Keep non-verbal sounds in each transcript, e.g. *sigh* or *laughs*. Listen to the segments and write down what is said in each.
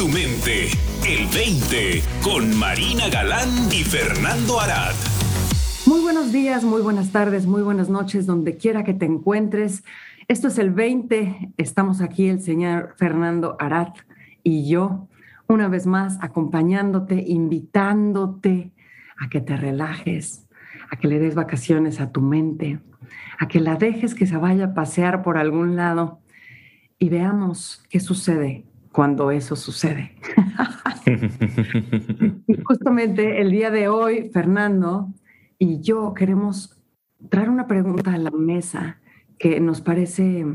tu mente. El 20 con Marina Galán y Fernando Arad. Muy buenos días, muy buenas tardes, muy buenas noches, donde quiera que te encuentres. Esto es el 20. Estamos aquí el señor Fernando Arad y yo, una vez más, acompañándote, invitándote a que te relajes, a que le des vacaciones a tu mente, a que la dejes que se vaya a pasear por algún lado y veamos qué sucede cuando eso sucede. justamente el día de hoy, Fernando y yo queremos traer una pregunta a la mesa que nos parece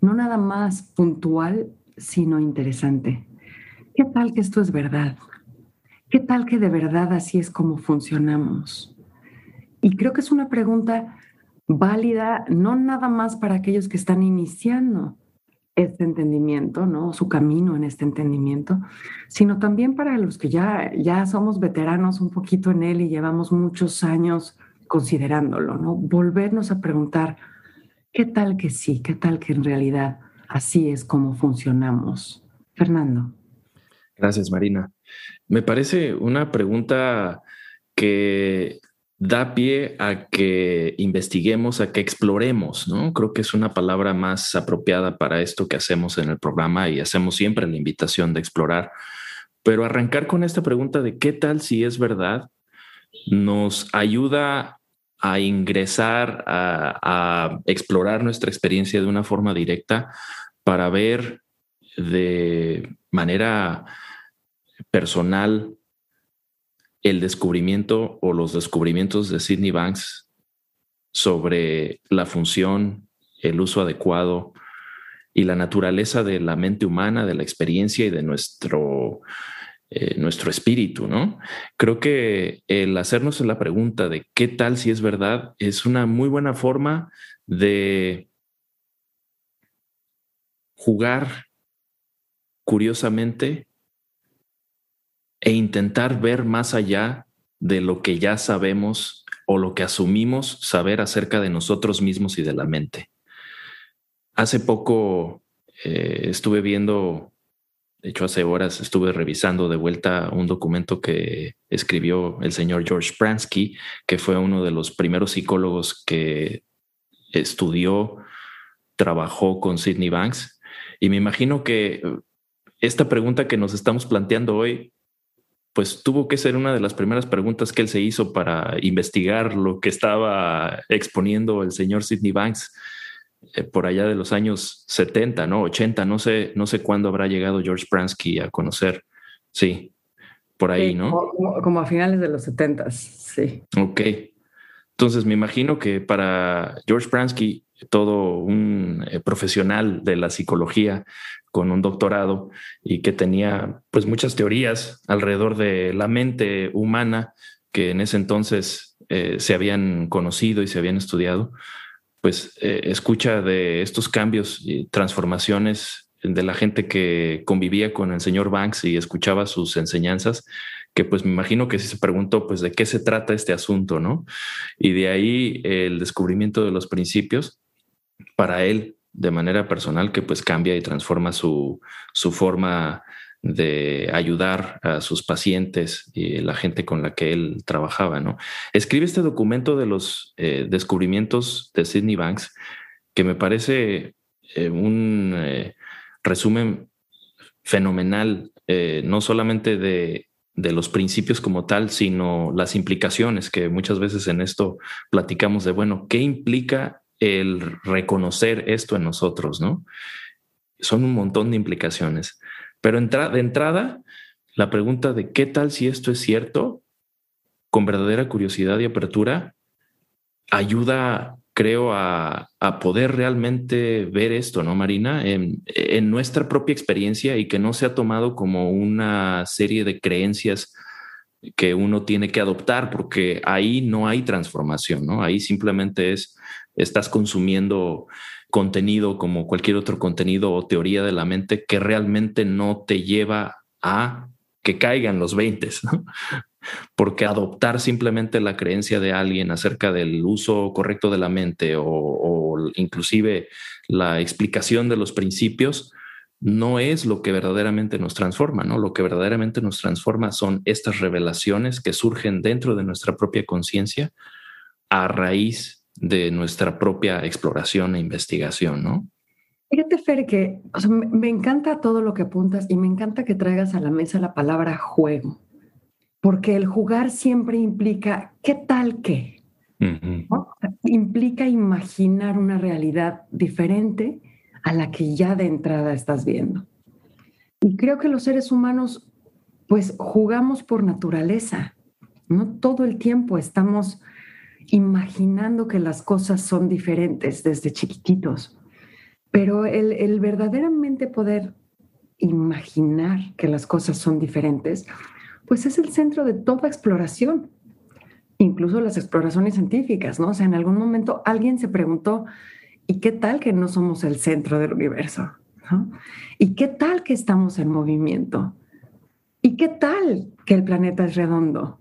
no nada más puntual, sino interesante. ¿Qué tal que esto es verdad? ¿Qué tal que de verdad así es como funcionamos? Y creo que es una pregunta válida no nada más para aquellos que están iniciando, este entendimiento, ¿no? Su camino en este entendimiento, sino también para los que ya, ya somos veteranos un poquito en él y llevamos muchos años considerándolo, ¿no? Volvernos a preguntar, ¿qué tal que sí? ¿Qué tal que en realidad así es como funcionamos? Fernando. Gracias, Marina. Me parece una pregunta que da pie a que investiguemos, a que exploremos, ¿no? Creo que es una palabra más apropiada para esto que hacemos en el programa y hacemos siempre la invitación de explorar. Pero arrancar con esta pregunta de qué tal si es verdad nos ayuda a ingresar, a, a explorar nuestra experiencia de una forma directa para ver de manera personal el descubrimiento o los descubrimientos de Sidney Banks sobre la función, el uso adecuado y la naturaleza de la mente humana, de la experiencia y de nuestro, eh, nuestro espíritu, ¿no? Creo que el hacernos la pregunta de qué tal si es verdad es una muy buena forma de jugar curiosamente e intentar ver más allá de lo que ya sabemos o lo que asumimos saber acerca de nosotros mismos y de la mente. Hace poco eh, estuve viendo, de hecho hace horas estuve revisando de vuelta un documento que escribió el señor George Pransky, que fue uno de los primeros psicólogos que estudió, trabajó con Sidney Banks. Y me imagino que esta pregunta que nos estamos planteando hoy pues tuvo que ser una de las primeras preguntas que él se hizo para investigar lo que estaba exponiendo el señor Sidney Banks eh, por allá de los años 70, ¿no? 80, no sé, no sé cuándo habrá llegado George Pransky a conocer. Sí, por ahí, ¿no? Como, a finales de los 70, sí. Ok. Entonces me imagino que para George Pransky, todo un eh, profesional de la psicología, con un doctorado y que tenía pues muchas teorías alrededor de la mente humana que en ese entonces eh, se habían conocido y se habían estudiado, pues eh, escucha de estos cambios y transformaciones de la gente que convivía con el señor Banks y escuchaba sus enseñanzas, que pues me imagino que si se preguntó pues de qué se trata este asunto, ¿no? Y de ahí el descubrimiento de los principios para él de manera personal que pues cambia y transforma su, su forma de ayudar a sus pacientes y la gente con la que él trabajaba, ¿no? Escribe este documento de los eh, descubrimientos de Sidney Banks, que me parece eh, un eh, resumen fenomenal, no solamente de, de los principios como tal, sino las implicaciones que muchas veces en esto platicamos de, bueno, ¿qué implica el reconocer esto en nosotros, ¿no? Son un montón de implicaciones. Pero de entrada, la pregunta de qué tal si esto es cierto, con verdadera curiosidad y apertura, ayuda, creo, a, poder realmente ver esto, ¿no, Marina? En, en, nuestra propia experiencia y que no se ha tomado como una serie de creencias que uno tiene que adoptar, porque ahí no hay transformación, ¿no? Ahí simplemente es estás consumiendo contenido como cualquier otro contenido o teoría de la mente que realmente no te lleva a que caigan los 20, ¿no? *laughs* Porque adoptar simplemente la creencia de alguien acerca del uso correcto de la mente o, inclusive la explicación de los principios, no es lo que verdaderamente nos transforma, ¿no? Lo que verdaderamente nos transforma son estas revelaciones que surgen dentro de nuestra propia conciencia a raíz de nuestra propia exploración e investigación, ¿no? Fíjate, Fer, que me, encanta todo lo que apuntas y me encanta que traigas a la mesa la palabra juego, porque el jugar siempre implica qué tal qué. Implica imaginar una realidad diferente a la que ya de entrada estás viendo. Y creo que los seres humanos, pues jugamos por naturaleza, no todo el tiempo estamos imaginando que las cosas son diferentes desde chiquititos. Pero el, verdaderamente poder imaginar que las cosas son diferentes, pues es el centro de toda exploración, incluso las exploraciones científicas, ¿no? O sea, en algún momento alguien se preguntó, ¿y qué tal que no somos el centro del universo? ¿Y qué tal que estamos en movimiento? ¿Y qué tal que el planeta es redondo?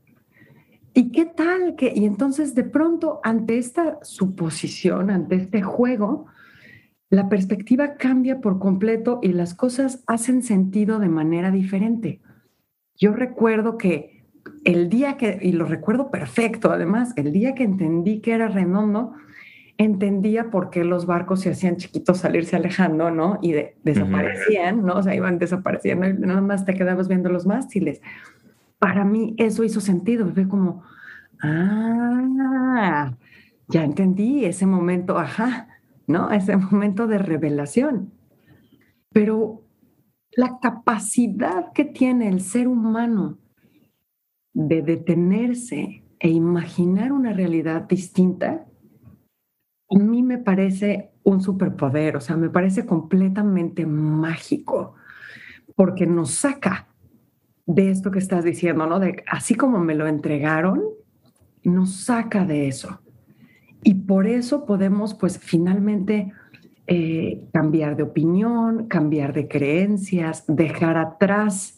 ¿Y qué tal que... Y entonces de pronto ante esta suposición, ante este juego, la perspectiva cambia por completo y las cosas hacen sentido de manera diferente. Yo recuerdo que el día que, y lo recuerdo perfecto además, el día que entendí que era redondo, entendía por qué los barcos se hacían chiquitos salirse alejando, ¿no? Y desaparecían, ¿no? O sea, iban desapareciendo y nada más te quedabas viendo los mástiles. Para mí eso hizo sentido, fue como, ah, ya entendí ese momento, ajá, ¿no? Ese momento de revelación. Pero la capacidad que tiene el ser humano de detenerse e imaginar una realidad distinta, a mí me parece un superpoder, o sea, me parece completamente mágico, porque nos saca de esto que estás diciendo, ¿no? De así como me lo entregaron, nos saca de eso. Y por eso podemos, pues, finalmente eh, cambiar de opinión, cambiar de creencias, dejar atrás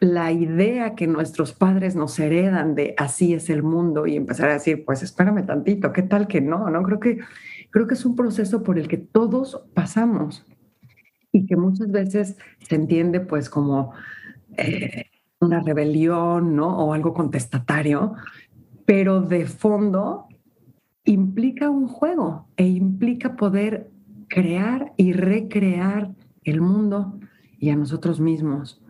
la idea que nuestros padres nos heredan de así es el mundo y empezar a decir, pues espérame tantito, ¿qué tal que no? ¿No? Creo que, creo que es un proceso por el que todos pasamos y que muchas veces se entiende pues como eh, una rebelión, ¿no? O algo contestatario, pero de fondo implica un juego e implica poder crear y recrear el mundo y a nosotros mismos.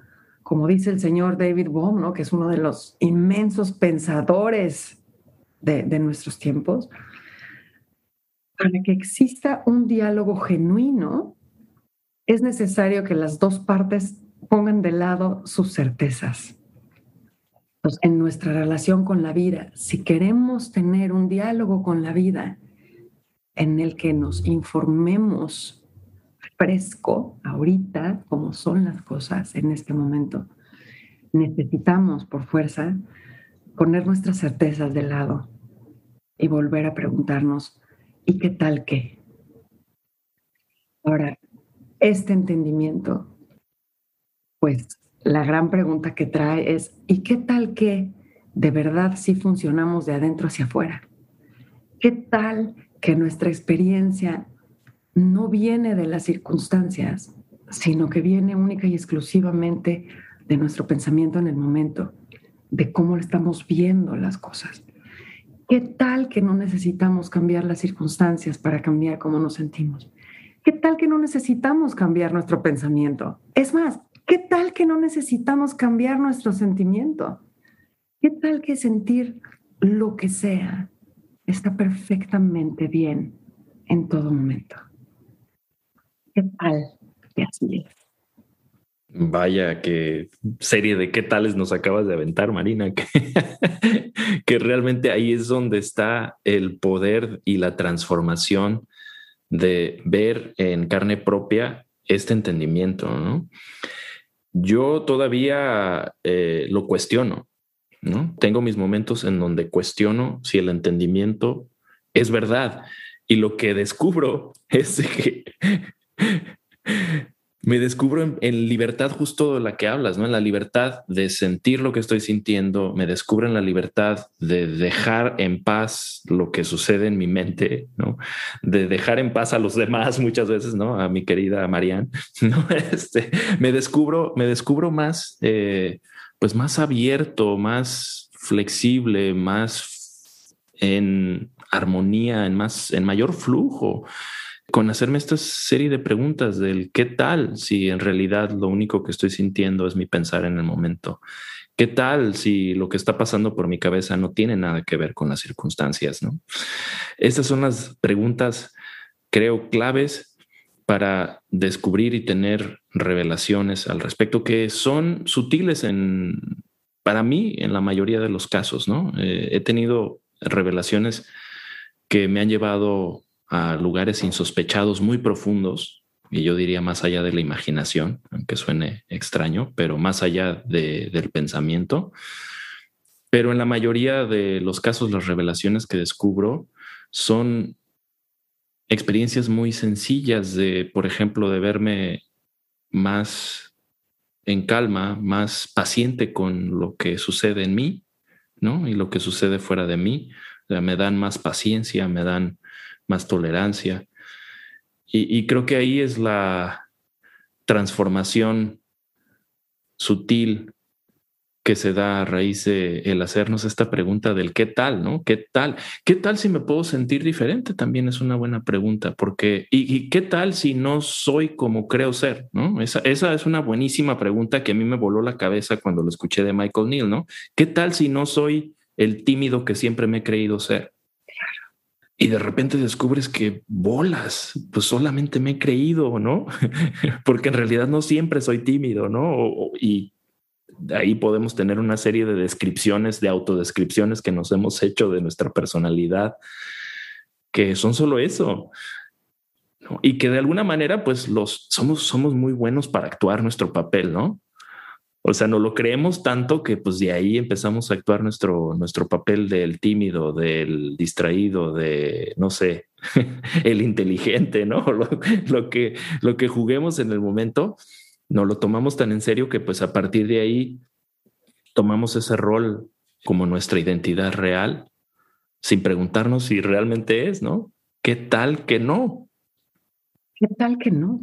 Como dice el señor David Bohm, ¿no? que es uno de los inmensos pensadores de, de nuestros tiempos, para que exista un diálogo genuino, es necesario que las dos partes pongan de lado sus certezas en nuestra relación con la vida, si queremos tener un diálogo con la vida en el que nos informemos fresco ahorita cómo son las cosas en este momento, necesitamos por fuerza poner nuestras certezas de lado y volver a preguntarnos, ¿y qué tal qué? Ahora, este entendimiento, pues la gran pregunta que trae es, ¿y qué tal que de verdad sí funcionamos de adentro hacia afuera? ¿Qué tal que nuestra experiencia no viene de las circunstancias, sino que viene única y exclusivamente de nuestro pensamiento en el momento, de cómo estamos viendo las cosas? ¿Qué tal que no necesitamos cambiar las circunstancias para cambiar cómo nos sentimos? ¿Qué tal que no necesitamos cambiar nuestro pensamiento? Es más, ¿Qué tal que no necesitamos cambiar nuestro sentimiento? ¿Qué tal que sentir lo que sea está perfectamente bien en todo momento? ¿Qué tal que así es? Vaya, qué serie de qué tales nos acabas de aventar, Marina, que, *laughs* que realmente ahí es donde está el poder y la transformación de ver en carne propia este entendimiento, ¿no? Yo todavía eh, lo cuestiono, ¿no? Tengo mis momentos en donde cuestiono si el entendimiento es verdad y lo que descubro *laughs* es que me descubro en, libertad justo de la que hablas, ¿no? En la libertad de sentir lo que estoy sintiendo, me descubro en la libertad de dejar en paz lo que sucede en mi mente, ¿no? De dejar en paz a los demás muchas veces, ¿no? A mi querida Marianne, *laughs* ¿no? Este, me descubro, me descubro más, eh, pues más abierto, más flexible, más en armonía, en más, en mayor flujo con hacerme esta serie de preguntas del qué tal si en realidad lo único que estoy sintiendo es mi pensar en el momento. ¿Qué tal si lo que está pasando por mi cabeza no tiene nada que ver con las circunstancias? ¿no? Estas son las preguntas, creo, claves para descubrir y tener revelaciones al respecto que son sutiles en, para mí, en la mayoría de los casos. ¿no? Eh, he tenido revelaciones que me han llevado a lugares insospechados muy profundos, y yo diría más allá de la imaginación, aunque suene extraño, pero más allá del pensamiento. Pero en la mayoría de los casos, las revelaciones que descubro son experiencias muy sencillas de, por ejemplo, de verme más en calma, más paciente con lo que sucede en mí, ¿no? Y lo que sucede fuera de mí. me dan más paciencia, me dan más tolerancia. Y, creo que ahí es la transformación sutil que se da a raíz de el hacernos esta pregunta del qué tal, ¿no? ¿Qué tal? ¿Qué tal si me puedo sentir diferente? También es una buena pregunta, porque ¿y, qué tal si no soy como creo ser? ¿no? Esa, esa, es una buenísima pregunta que a mí me voló la cabeza cuando lo escuché de Michael Neal, ¿no? ¿Qué tal si no soy el tímido que siempre me he creído ser? Y de repente descubres que bolas, pues solamente me he creído, ¿no? *laughs* Porque en realidad no siempre soy tímido, ¿no? y ahí podemos tener una serie de descripciones, de autodescripciones que nos hemos hecho de nuestra personalidad, que son solo eso. Y que de alguna manera, pues los somos, somos muy buenos para actuar nuestro papel, ¿no? O sea, no lo creemos tanto que pues de ahí empezamos a actuar nuestro, nuestro papel del tímido, del distraído, de, no sé, *laughs* el inteligente, ¿no? *laughs* Lo, que, lo que juguemos en el momento, no lo tomamos tan en serio que pues a partir de ahí tomamos ese rol como nuestra identidad real, sin preguntarnos si realmente es, ¿no? ¿Qué tal que no? ¿Qué tal que no?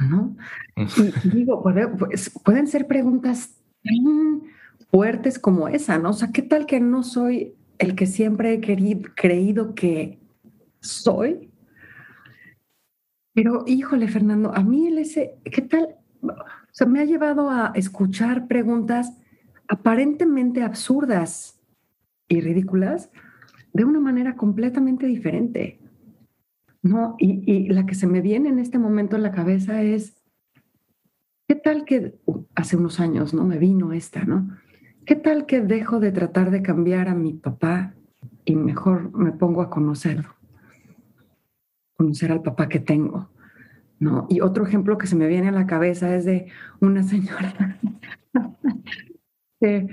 ¿No? Y digo, pues, pueden ser preguntas tan fuertes como esa, ¿no? O sea, ¿qué tal que no soy el que siempre he querido, creído que soy? Pero, híjole, Fernando, a mí el ese, ¿qué tal? O sea, me ha llevado a escuchar preguntas aparentemente absurdas y ridículas de una manera completamente diferente. ¿No? Y, la que se me viene en este momento en la cabeza es, ¿qué tal que hace unos años, ¿no? Me vino esta, ¿no? ¿Qué tal que dejo de tratar de cambiar a mi papá y mejor me pongo a conocerlo? Conocer al papá que tengo, ¿no? Y otro ejemplo que se me viene a la cabeza es de una señora *laughs* que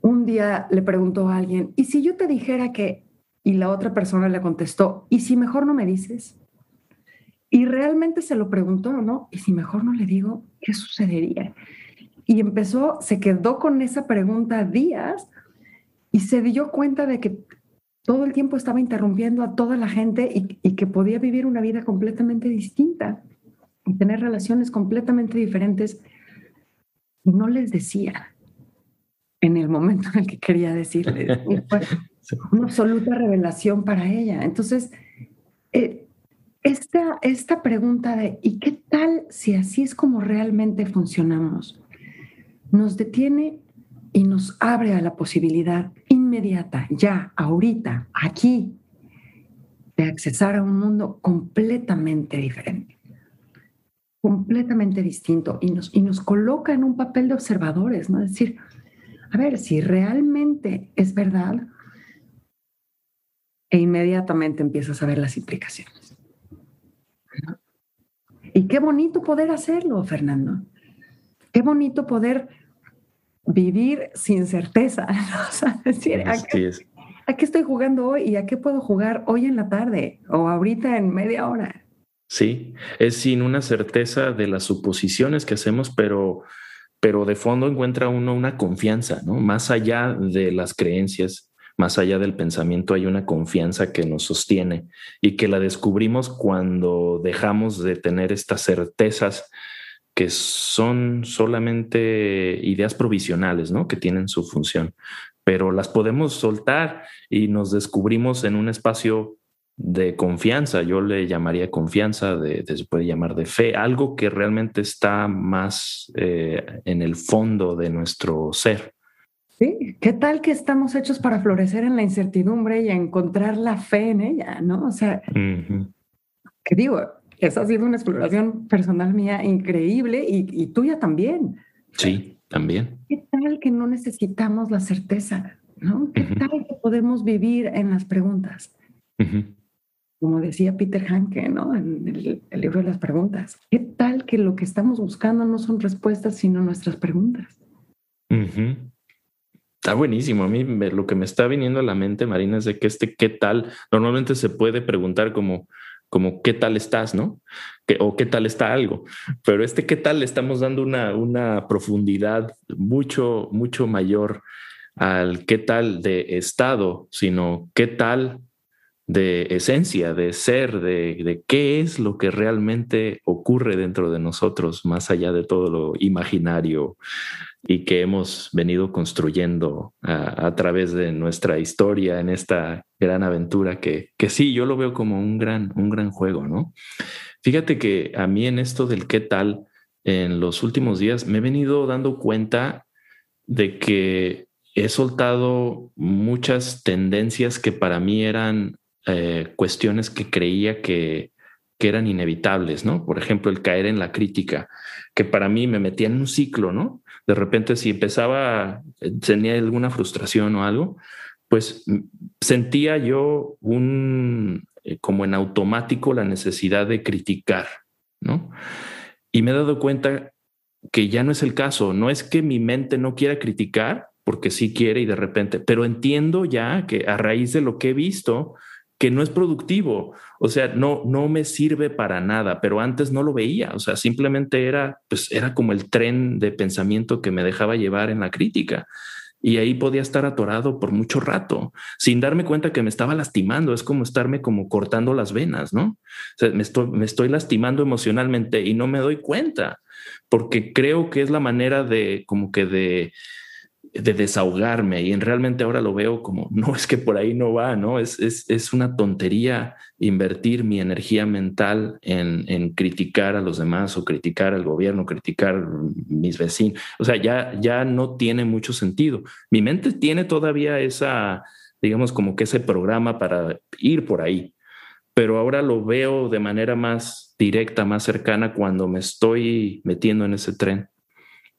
un día le preguntó a alguien, ¿y si yo te dijera que y la otra persona le contestó, ¿y si mejor no me dices? Y realmente se lo preguntó, ¿no? ¿Y si mejor no le digo, qué sucedería? Y empezó, se quedó con esa pregunta días y se dio cuenta de que todo el tiempo estaba interrumpiendo a toda la gente y, y que podía vivir una vida completamente distinta y tener relaciones completamente diferentes. Y no les decía en el momento en el que quería decirles. Una absoluta revelación para ella. Entonces, eh, esta, esta pregunta de ¿y qué tal si así es como realmente funcionamos? Nos detiene y nos abre a la posibilidad inmediata, ya, ahorita, aquí, de accesar a un mundo completamente diferente, completamente distinto y nos, y nos coloca en un papel de observadores, ¿no? Es decir, a ver, si realmente es verdad, e inmediatamente empiezas a ver las implicaciones. Y qué bonito poder hacerlo, Fernando. Qué bonito poder vivir sin certeza. *laughs* decir, ¿a qué, ¿a qué, estoy jugando hoy y a qué puedo jugar hoy en la tarde o ahorita en media hora? Sí, es sin una certeza de las suposiciones que hacemos, pero, pero de fondo encuentra uno una confianza, ¿no? Más allá de las creencias, más allá del pensamiento, hay una confianza que nos sostiene y que la descubrimos cuando dejamos de tener estas certezas que son solamente ideas provisionales, ¿no? Que tienen su función, pero las podemos soltar y nos descubrimos en un espacio de confianza, yo le llamaría confianza, de, se puede llamar de fe, algo que realmente está más eh, en el fondo de nuestro ser. Sí, ¿qué tal que estamos hechos para florecer en la incertidumbre y encontrar la fe en ella, no? O sea, que digo, esa ha sido una exploración personal mía increíble y, tuya también. Sí, también. ¿Qué tal que no necesitamos la certeza, no? ¿Qué tal que podemos vivir en las preguntas? como decía Peter Hanke, ¿no? En el, libro de las preguntas. ¿Qué tal que lo que estamos buscando no son respuestas, sino nuestras preguntas? Está buenísimo. A mí lo que me está viniendo a la mente, Marina, es de que este qué tal, normalmente se puede preguntar como, como qué tal estás, ¿no? o qué tal está algo. Pero este qué tal le estamos dando una, una profundidad mucho, mucho mayor al qué tal de estado, sino qué tal de esencia, de ser, de, qué es lo que realmente ocurre dentro de nosotros, más allá de todo lo imaginario y que hemos venido construyendo a, través de nuestra historia en esta gran aventura que, que sí, yo lo veo como un gran, un gran juego, ¿no? Fíjate que a mí en esto del qué tal, en los últimos días me he venido dando cuenta de que he soltado muchas tendencias que para mí eran eh, cuestiones que creía que, que eran inevitables, ¿no? Por ejemplo, el caer en la crítica, que para mí me metía en un ciclo, ¿no? De repente, si empezaba, tenía alguna frustración o algo, pues sentía yo un, eh, como en automático, la necesidad de criticar, ¿no? Y me he dado cuenta que ya no es el caso, no es que mi mente no quiera criticar, porque sí quiere y de repente, pero entiendo ya que a raíz de lo que he visto, que no es productivo, o sea, no, no me sirve para nada, pero antes no lo veía, o sea, simplemente era, pues era como el tren de pensamiento que me dejaba llevar en la crítica. Y ahí podía estar atorado por mucho rato, sin darme cuenta que me estaba lastimando. Es como estarme como cortando las venas, ¿no? O sea, me estoy, me estoy lastimando emocionalmente y no me doy cuenta, porque creo que es la manera de como que de, de desahogarme y en realmente ahora lo veo como, *laughs* no, es que por ahí no va, ¿no? Es, es, es una tontería invertir mi energía mental en, en, criticar a los demás o criticar al gobierno, criticar mis vecinos. O sea, ya, ya no tiene mucho sentido. Mi mente tiene todavía esa, digamos, como que ese programa para ir por ahí, pero ahora lo veo de manera más directa, más cercana cuando me estoy metiendo en ese tren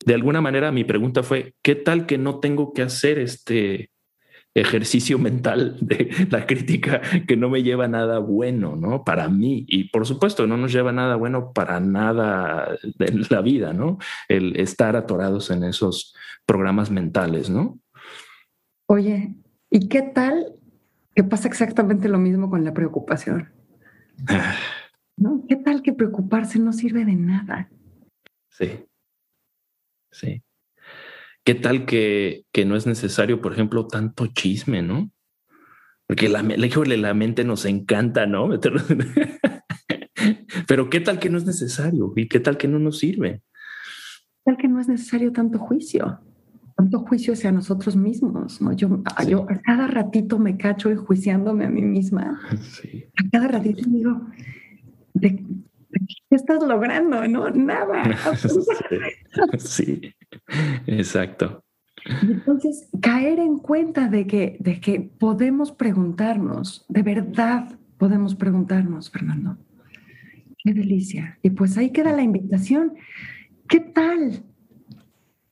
de alguna manera mi pregunta fue, ¿qué tal que no tengo que hacer este ejercicio mental de *laughs* la crítica que no me lleva nada bueno, ¿no? Para mí. Y por supuesto, no nos lleva nada bueno para nada de la vida, ¿no? El estar atorados en esos programas mentales, ¿no? Oye, ¿y qué tal que pasa exactamente lo mismo con la preocupación? *sighs* ¿No? ¿Qué tal que preocuparse no sirve de nada? Sí. Sí. ¿Qué tal que, que no es necesario, por ejemplo, tanto chisme, no? Porque la, la mente nos encanta, ¿no? *laughs* Pero ¿qué tal que no es necesario? ¿Y qué tal que no nos sirve? ¿Qué tal que no es necesario tanto juicio? Tanto juicio hacia nosotros mismos, ¿no? Yo, yo a cada ratito me cacho enjuiciándome a mí misma. *laughs* A cada ratito digo, ¿de, ¿qué estás logrando? No, nada. *laughs* sí, exacto. entonces, caer en cuenta de que, de que podemos preguntarnos, de verdad podemos preguntarnos, Fernando. Qué delicia. Y pues ahí queda la invitación. ¿Qué tal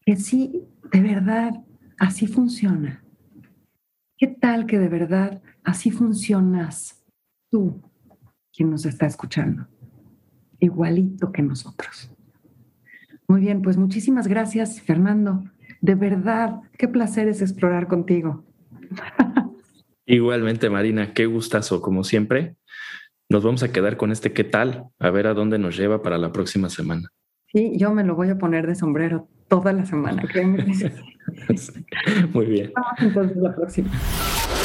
que sí, de verdad, así funciona? ¿Qué tal que de verdad así funcionas tú, quien nos está escuchando? Igualito que nosotros. Muy bien, pues muchísimas gracias, Fernando. De verdad, qué placer es explorar contigo. *laughs* Igualmente, Marina, qué gustazo, como siempre. nos vamos a quedar con este qué tal, a ver a dónde nos lleva para la próxima semana. Sí, yo me lo voy a poner de sombrero toda la semana, créeme. *laughs* Muy bien. Vamos entonces la próxima.